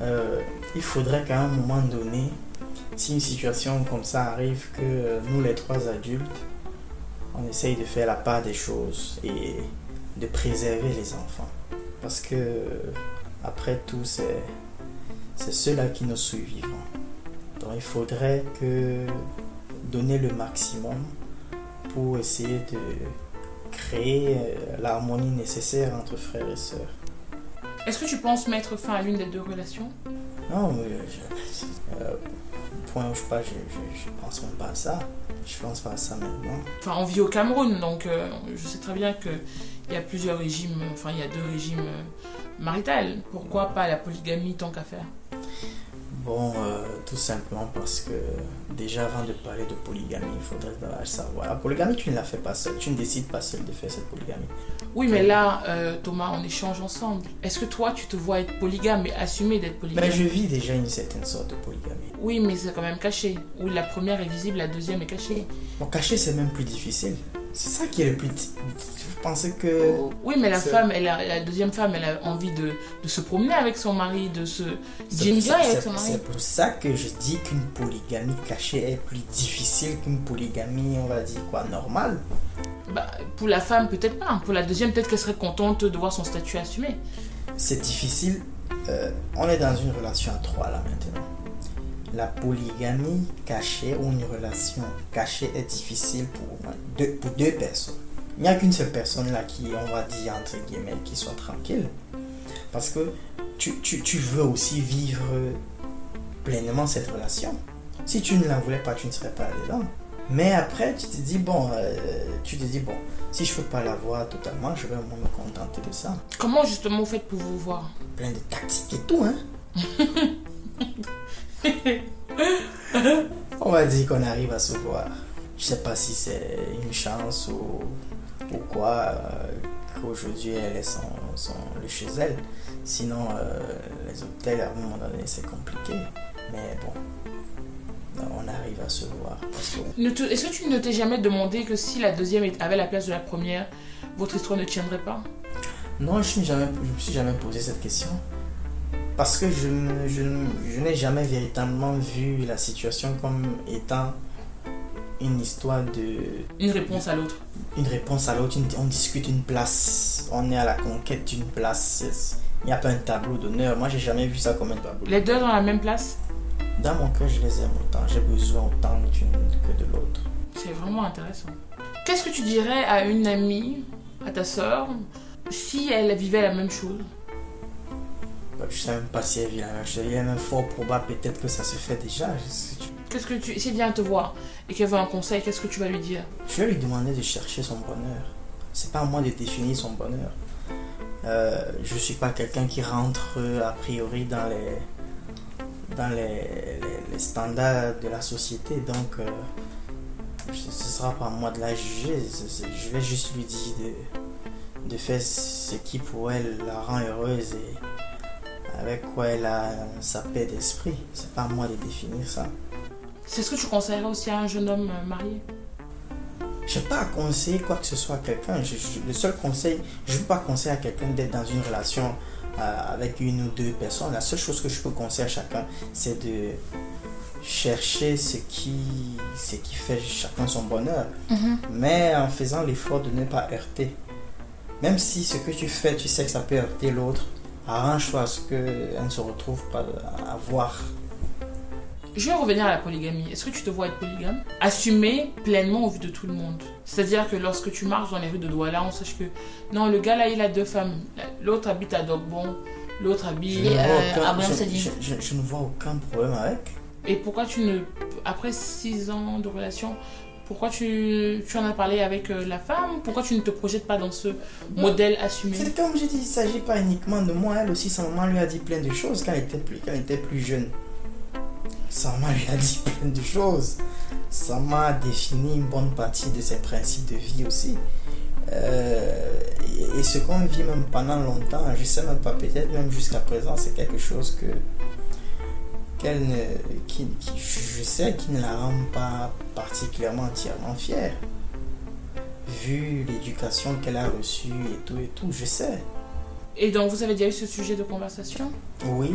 euh, il faudrait qu'à un moment donné, si une situation comme ça arrive, que nous les trois adultes, on essaye de faire la part des choses et de préserver les enfants. Parce que, après tout, c'est, c'est ceux-là qui nous suivront. Donc il faudrait que donner le maximum pour essayer de créer euh, l'harmonie nécessaire entre frères et sœurs. Est-ce que tu penses mettre fin à l'une des deux relations? Non, mais je, euh, point où je pas, je, je, pense même pas à ça. Je pense pas à ça maintenant. Enfin, on vit au Cameroun, donc euh, je sais très bien qu'il y a plusieurs régimes, enfin, il y a deux régimes euh, maritales. Pourquoi pas la polygamie tant qu'à faire? Bon, euh, tout simplement parce que déjà avant de parler de polygamie, il faudrait savoir. La polygamie, tu ne la fais pas seule. Tu ne décides pas seul de faire cette polygamie. Oui, mais là, euh, Thomas, on échange ensemble. Est-ce que toi, tu te vois être polygame et assumer d'être polygame? Mais je vis déjà une certaine sorte de polygamie. Oui, mais c'est quand même caché. Ou la première est visible, la deuxième est cachée. Bon, caché, c'est même plus difficile. C'est ça qui est le plus. Vous pensez que. Oui, mais la femme, elle a, la deuxième femme, elle a envie de, de se promener avec son mari, de se enjoy avec son mari. C'est pour ça que je dis qu'une polygamie cachée est plus difficile qu'une polygamie, on va dire quoi, normale. Bah, pour la femme, peut-être pas. Pour la deuxième, peut-être qu'elle serait contente de voir son statut assumé. C'est difficile. Euh, on est dans une relation à trois là maintenant la polygamie cachée ou une relation cachée est difficile pour deux, pour deux personnes. Il n'y a qu'une seule personne là qui, on va dire, entre guillemets, qui soit tranquille. Parce que tu, tu, tu veux aussi vivre pleinement cette relation. Si tu ne la voulais pas, tu ne serais pas dedans. Mais après, tu te dis, bon, euh, tu te dis, bon, si je ne peux pas la voir totalement, je vais me contenter de ça. Comment justement vous faites pour vous voir? Plein de tactiques et tout, hein <laughs> va dire qu'on arrive à se voir. Je sais pas si c'est une chance ou, ou quoi euh, qu'aujourd'hui elle est son, son- le chez elle. Sinon, euh, les hôtels à un moment donné c'est compliqué. Mais bon, on arrive à se voir. Que Est-ce que tu ne t'es jamais demandé que si la deuxième avait la place de la première, votre histoire ne tiendrait pas? Non, je ne me suis jamais posé cette question. Parce que je, je n'ai jamais véritablement vu la situation comme étant une histoire de. Une réponse à l'autre. Une réponse à l'autre. Une- On discute une place. On est à la conquête d'une place. Il n'y a pas un tableau d'honneur. Moi, j'ai jamais vu ça comme un tableau. Les deux dans la même place? Dans mon cœur, je les aime autant. J'ai besoin autant d'une que de l'autre. C'est vraiment intéressant. Qu'est-ce que tu dirais à une amie, à ta soeur, si elle vivait la même chose? Bah, Je ne sais même pas si elle vit la même chose. Il est même fort probable peut-être que ça se fait déjà. Je sais- Qu'est-ce que tu... Vient te voir et qu'elle veut un conseil, qu'est-ce que tu vas lui dire Je vais lui demander de chercher son bonheur. C'est pas à moi de définir son bonheur. Euh, je suis pas quelqu'un qui rentre euh, a priori dans les dans les, standards de la société, donc euh, ce sera pas à moi de la juger. Je vais juste lui dire de, de faire ce qui pour elle la rend heureuse et avec quoi elle a sa paix d'esprit. C'est pas à moi de définir ça. C'est ce que tu conseillerais aussi à un jeune homme euh, marié? Je n'ai pas à conseiller quoi que ce soit à quelqu'un. Le seul conseil, je ne veux pas conseiller à quelqu'un d'être dans une relation euh, avec une ou deux personnes. La seule chose que je peux conseiller à chacun, c'est de chercher ce qui, ce qui fait chacun son bonheur. Mais en faisant l'effort de ne pas heurter. Même si ce que tu fais, tu sais que ça peut heurter l'autre, arrange-toi à ce qu'elle ne se retrouve pas à voir. Je vais revenir à la polygamie. Est-ce que tu te vois être polygame? Assumer pleinement au vu de tout le monde. C'est-à-dire que lorsque tu marches dans les rues de Douala, on sache que non, le gars là, il a deux femmes. L'autre habite à Dogbon, l'autre habite. euh, aucun- je- Sadi. je- je- je ne vois aucun problème avec. Et pourquoi tu ne. Après six ans de relation, pourquoi tu, tu en as parlé avec euh, la femme? Pourquoi tu ne te projettes pas dans ce modèle assumé? C'est comme je dis, il ne s'agit pas uniquement de moi. Elle aussi, sa maman lui a dit plein de choses quand elle était plus, quand elle était plus jeune. Sa maman lui a dit plein de choses. Sa maman a défini une bonne partie de ses principes de vie aussi. Euh, et, ce qu'on vit même pendant longtemps, je sais même pas, peut-être même jusqu'à présent, c'est quelque chose que qu'elle ne, je sais qui ne la rend pas particulièrement entièrement fière. Vu l'éducation qu'elle a reçue et tout et tout, je sais. Et donc, vous avez déjà eu ce sujet de conversation Oui,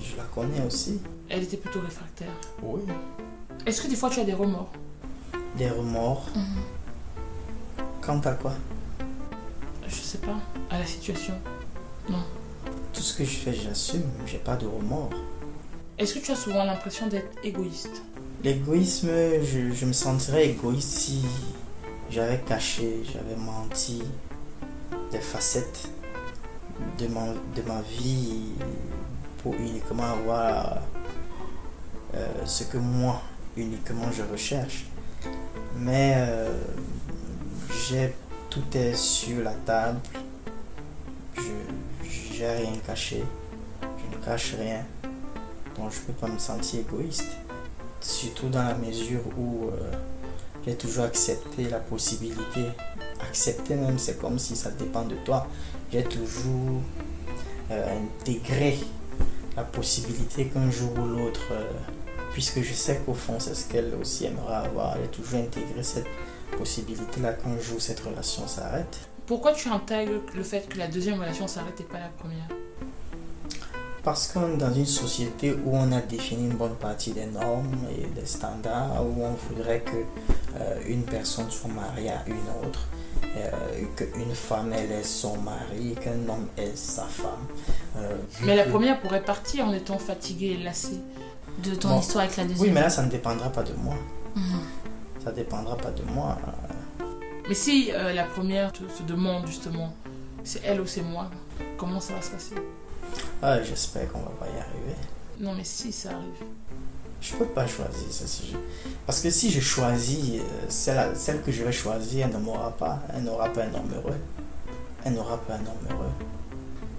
je la connais aussi. Elle était plutôt réfractaire. Oui. Est-ce que des fois tu as des remords Des remords. Quant à quoi Je sais pas, à la situation. Tout ce que je fais, j'assume. J'ai pas de remords. Est-ce que tu as souvent l'impression d'être égoïste L'égoïsme, je, je me sentirais égoïste si j'avais caché, j'avais menti des facettes de ma, vie pour uniquement avoir euh, ce que moi, uniquement, je recherche. Mais euh, j'ai tout est sur la table. Je j'ai rien caché. Je ne cache rien. Donc je peux pas me sentir égoïste surtout dans la mesure où euh, j'ai toujours accepté la possibilité. Accepter même, c'est comme si ça dépend de toi. J'ai toujours euh, intégré la possibilité qu'un jour ou l'autre, euh, puisque je sais qu'au fond c'est ce qu'elle aussi aimerait avoir, j'ai toujours intégré cette possibilité-là qu'un jour cette relation s'arrête. Pourquoi tu intègres le fait que la deuxième relation s'arrête et pas la première? Parce qu'on est dans une société où on a défini une bonne partie des normes et des standards, où on voudrait que euh, une personne soit mariée à une autre, qu'une femme elle ait son mari, qu'un homme ait sa femme. Euh, Mais la première pourrait partir en étant fatiguée et lassée. De ton Bon. histoire avec la deuxième. Oui, mais là ça ne dépendra pas de moi. Mhm. Ça dépendra pas de moi. Mais si euh, la première te, se demande justement, c'est elle ou c'est moi, comment ça va se passer? Ah, J'espère qu'on va pas y arriver. Non mais si ça arrive. Je peux pas choisir ce sujet. Parce que si je choisis euh, celle, celle que je vais choisir, elle ne m'aura pas. Elle n'aura pas un homme heureux. Elle n'aura pas un homme heureux.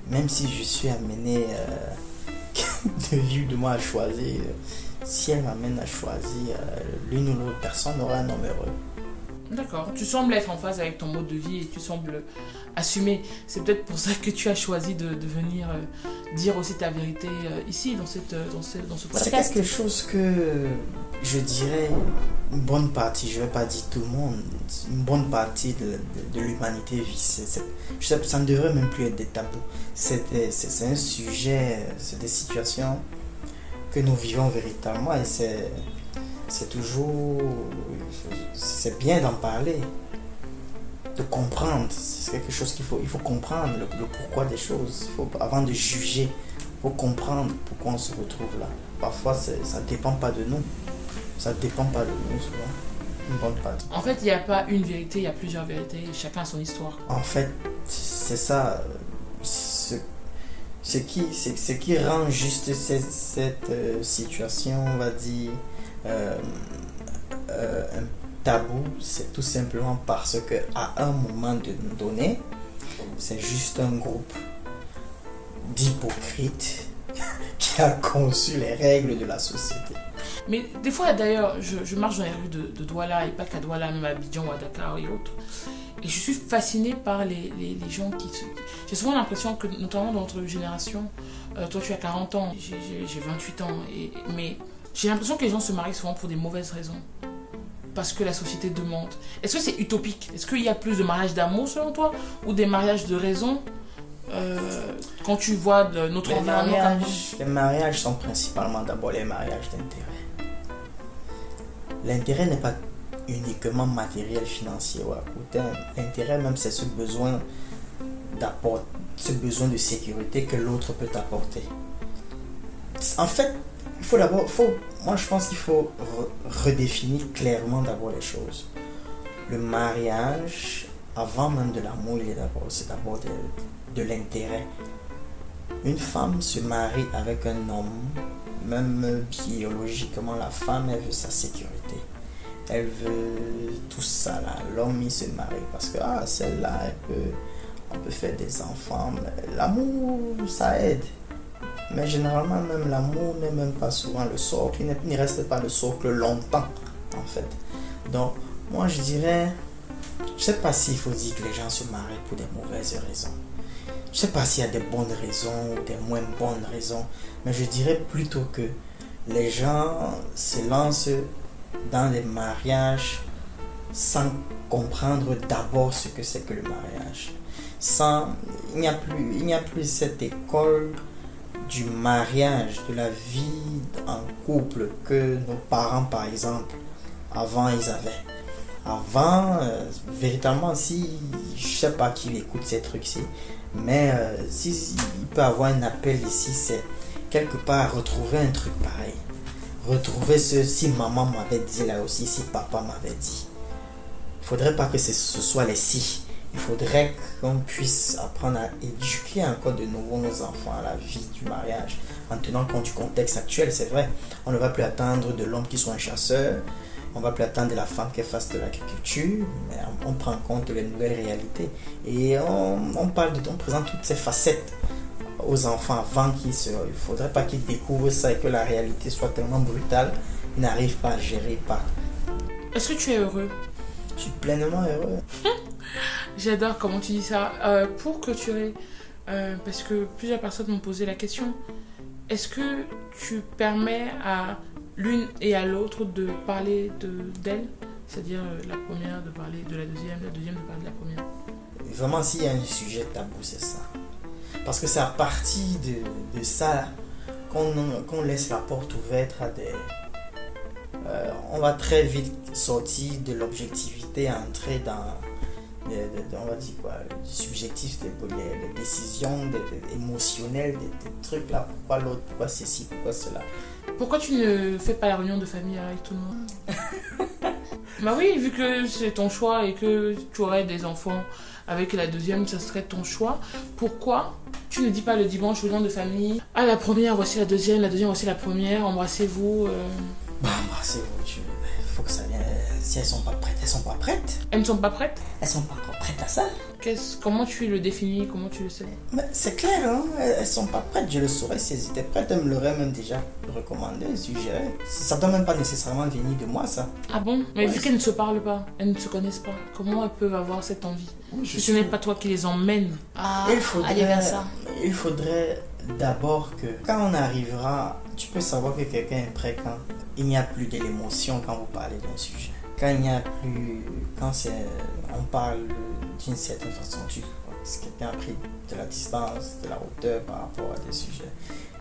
Même si je suis amené euh, <laughs> de ou de moi à choisir, si elle m'amène à choisir euh, l'une ou l'autre personne, aura un homme heureux. D'accord. Tu sembles être en phase avec ton mode de vie et tu sembles assumer. C'est peut-être pour ça que tu as choisi de, de venir euh, dire aussi ta vérité euh, ici, dans, cette, euh, dans, ce, dans ce C'est podcast. quelque chose que je dirais une bonne partie, je vais pas dire tout le monde, une bonne partie de, de- de l'humanité vit. C'est- c'est- je sais, ça ne devrait même plus être des tabous. C'est c'est c'est un sujet, c'est des situations que nous vivons véritablement et c'est c'est toujours c'est bien d'en parler de comprendre c'est quelque chose qu'il faut il faut comprendre le, le pourquoi des choses il faut avant de juger il faut comprendre pourquoi on se retrouve là parfois ça dépend pas de nous ça dépend pas de nous souvent une bonne partie En fait, il n'y a pas une vérité, il y a plusieurs vérités. Chacun a son histoire. En fait, c'est ça. Ce, ce qui, c'est- ce qui rend juste cette, cette, euh, situation, on va dire, euh, euh, un tabou, c'est tout simplement parce que à un moment donné, c'est juste un groupe d'hypocrites <laughs> qui a conçu les règles de la société. Mais des fois, d'ailleurs, je, marche dans les rues de, Douala et pas qu'à Douala, même à Abidjan ou à Dakar et autres. Et je suis fascinée par les, gens qui se... J'ai souvent l'impression que, notamment dans notre génération, euh, toi tu as 40 ans, j'ai 28 ans, et, mais j'ai l'impression que les gens se marient souvent pour des mauvaises raisons. Parce que la société demande. Est-ce que c'est utopique? Est-ce qu'il y a plus de mariages d'amour selon toi? Ou des mariages de raison? Euh, Quand tu vois de notre Les environnement comme- mariages, les mariages sont principalement d'abord les mariages d'intérêt. L'intérêt n'est pas uniquement matériel, financier ou à court terme. L'intérêt même, c'est ce besoin d'apport, ce besoin de sécurité que l'autre peut apporter. En fait, faut d'abord, faut, moi je pense qu'il faut re- redéfinir clairement d'abord les choses. Le mariage, avant même de l'amour, il est d'abord, c'est d'abord de, l'intérêt. Une femme se marie avec un homme, même biologiquement, la femme, elle veut sa sécurité. Elle veut tout ça là. L'homme, il se marie parce que, ah, celle-là, elle peut, peut faire des enfants. L'amour, ça aide. Mais généralement, même l'amour n'est même pas souvent le socle. Il ne- ne reste pas le socle longtemps, en fait. Donc, moi, je dirais, je sais pas s'il faut dire que les gens se marient pour des mauvaises raisons. Je sais pas s'il y a des bonnes raisons ou des moins bonnes raisons, mais je dirais plutôt que les gens se lancent dans les mariages sans comprendre d'abord ce que c'est que le mariage. Sans, il n'y a il n'y a plus cette école du mariage, de la vie en couple que nos parents, par exemple, avant ils avaient. Avant, euh, véritablement, si je sais pas qui écoute ces trucs-ci, mais euh, si peut avoir un appel ici, c'est quelque part retrouver un truc pareil. Retrouver ce si maman m'avait dit là aussi, si papa m'avait dit. Faudrait pas que ce, ce soit les si. Il faudrait qu'on puisse apprendre à éduquer encore de nouveau nos enfants à la vie du mariage. En tenant compte du contexte actuel, c'est vrai. On ne va plus attendre de l'homme qui soit un chasseur. On va plus attendre de la femme qu'elle fasse de l'agriculture. Mais on, on prend en compte les nouvelles réalités. Et on, on parle de, on présente toutes ces facettes aux enfants avant qu'ils se. Il faudrait pas qu'ils découvrent ça et que la réalité soit tellement brutale. Ils n'arrivent pas à gérer. Pas. Est-ce que tu es heureux? Je suis pleinement heureux. J'adore comment tu dis ça. Euh, pour clôturer, euh, parce que plusieurs personnes m'ont posé la question, est-ce que tu permets à l'une et à l'autre de parler de d'elle? C'est-à-dire euh, la première de parler de la deuxième, la deuxième de parler de la première. Vraiment, s'il y a un sujet tabou, c'est ça. Parce que c'est à partir de, de ça qu'on laisse la porte ouverte à des. on va très vite sortir de l'objectivité entrer dans. Des- on va dire quoi Du subjectif, des, décisions des, émotionnelles, des, des trucs là. Pourquoi l'autre Pourquoi ceci Pourquoi cela? Pourquoi tu ne fais pas la réunion de famille avec tout le monde? <laughs> Bah oui, vu que c'est ton choix et que tu aurais des enfants avec la deuxième, ça serait ton choix. Pourquoi tu ne dis pas le dimanche réunion de famille Ah, la première, voici la deuxième, la deuxième, voici la première, embrassez-vous. euh. Bah, c'est tu faut que ça vienne. Si elles sont pas prêtes, elles sont pas prêtes. Elles ne sont pas prêtes Elles sont pas encore prêtes à ça. Qu'est-ce- Comment tu le définis Comment tu le sais? C'est clair, hein. Elles sont pas prêtes. Je le saurais si elles étaient prêtes. Elles me l'auraient même déjà recommandé, suggéré. Ça doit même pas nécessairement venir de moi, ça. Ah bon? Mais Ouais, vu qu'elles ne se parlent pas, elles ne se connaissent pas, comment elles peuvent avoir cette envie? Je Si ce n'est pas toi qui les emmène. Ah, Il faudrait, aller vers ça. il faudrait d'abord que quand on arrivera, tu peux savoir que quelqu'un est prêt quand il n'y a plus de l'émotion quand vous parlez d'un sujet. Quand il n'y a plus, quand on parle d'une certaine façon, tu si quelqu'un a pris de la distance, de la hauteur par rapport à des sujets.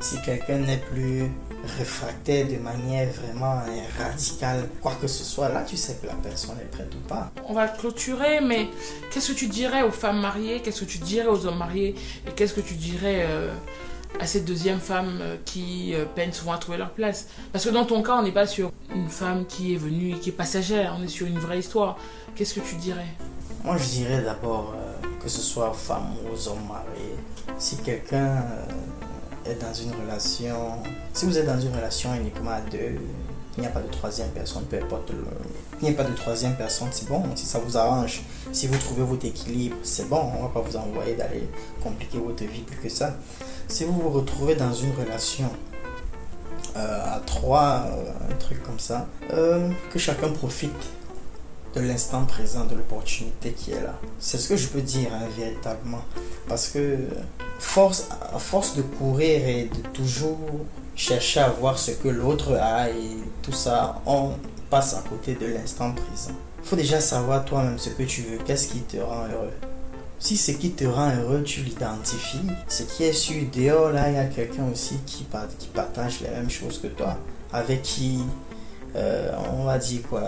Si quelqu'un n'est plus réfractaire de manière vraiment radicale, quoi que ce soit, là tu sais que la personne est prête ou pas. On va clôturer, mais qu'est-ce que tu dirais aux femmes mariées? Qu'est-ce que tu dirais aux hommes mariés? Et qu'est-ce que tu dirais euh, à cette deuxième femme euh, qui euh, peine souvent à trouver leur place Parce que dans ton cas, on n'est pas sur une femme qui est venue et qui est passagère, on est sur une vraie histoire. Qu'est-ce que tu dirais? Moi, je dirais d'abord euh, que ce soit aux femmes ou aux hommes mariés. Si quelqu'un est dans une relation, si vous êtes dans une relation uniquement à deux, il n'y a pas de troisième personne, peu importe. Il n'y a pas de troisième personne, c'est bon, si ça vous arrange. Si vous trouvez votre équilibre, c'est bon, on va pas vous envoyer d'aller compliquer votre vie plus que ça. Si vous vous retrouvez dans une relation euh, à trois, euh, un truc comme ça, euh, que chacun profite de l'instant présent, de l'opportunité qui est là. C'est ce que je peux dire hein, véritablement. Parce que force, à force de courir et de toujours chercher à voir ce que l'autre a et tout ça, on passe à côté de l'instant présent. Faut déjà savoir toi-même ce que tu veux, qu'est-ce qui te rend heureux. Si ce qui te rend heureux, tu l'identifies, ce qui est sûr, dehors, là, il y a quelqu'un aussi qui, qui partage les mêmes choses que toi, avec qui, euh, on va dire quoi,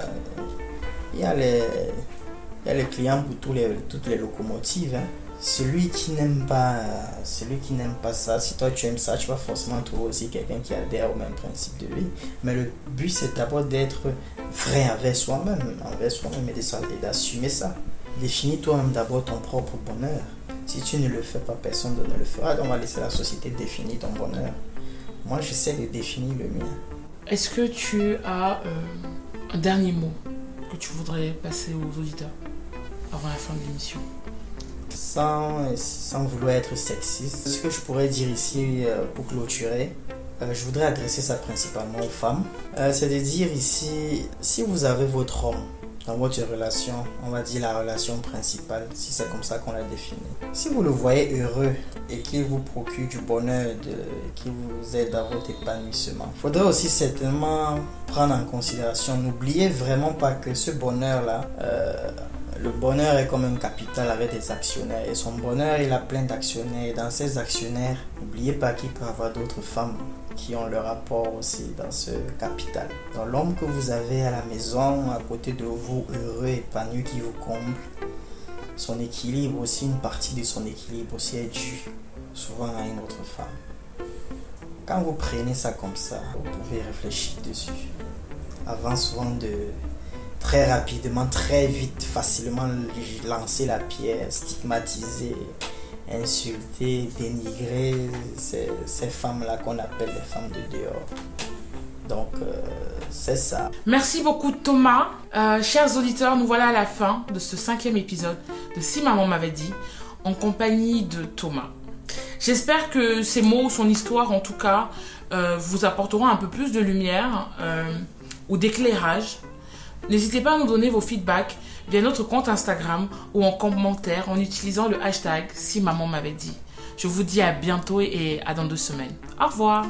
il y a les, il y a les clients pour tous les, toutes les locomotives. hein. Celui qui n'aime pas, celui qui n'aime pas ça, si toi tu aimes ça, tu vas forcément trouver aussi quelqu'un qui adhère au même principe de vie. Mais le but c'est d'abord d'être vrai envers soi-même, envers soi-même et d'assumer ça. Définis toi-même d'abord ton propre bonheur. Si tu ne le fais pas, personne ne le fera. Donc on va laisser la société définir ton bonheur. Moi j'essaie de définir le mien. Est-ce que tu as euh, un dernier mot que tu voudrais passer aux auditeurs avant la fin de l'émission? Sans, vouloir être sexiste, ce que je pourrais dire ici euh, pour clôturer, euh, je voudrais adresser ça principalement aux femmes. Euh, c'est de dire ici, si vous avez votre homme dans votre relation, on va dire la relation principale, si c'est comme ça qu'on la définit. Si vous le voyez heureux et qu'il vous procure du bonheur, qu'il vous aide à votre épanouissement, il faudrait aussi certainement prendre en considération, n'oubliez vraiment pas que ce bonheur-là, le bonheur est comme un capital avec des actionnaires. Et son bonheur, il a plein d'actionnaires. Et dans ces actionnaires, n'oubliez pas qu'il peut avoir d'autres femmes qui ont leur apport aussi dans ce capital. Donc l'homme que vous avez à la maison, à côté de vous, heureux, épanoui, qui vous comble, son équilibre aussi, une partie de son équilibre aussi est due souvent à une autre femme. Quand vous prenez ça comme ça, vous pouvez réfléchir dessus. Avant souvent de très rapidement, très vite, facilement lancer la pierre, stigmatiser, insulter, dénigrer ces, femmes-là qu'on appelle les femmes de dehors. Donc, euh, c'est ça. Merci beaucoup Thomas. Euh, chers auditeurs, nous voilà à la fin de ce cinquième épisode de Si Maman m'avait dit, en compagnie de Thomas. J'espère que ces mots, son histoire en tout cas, euh, vous apporteront un peu plus de lumière ou d'éclairage. N'hésitez pas à nous donner vos feedbacks via notre compte Instagram ou en commentaire en utilisant le hashtag Si Maman m'avait dit. Je vous dis à bientôt et à dans deux semaines. Au revoir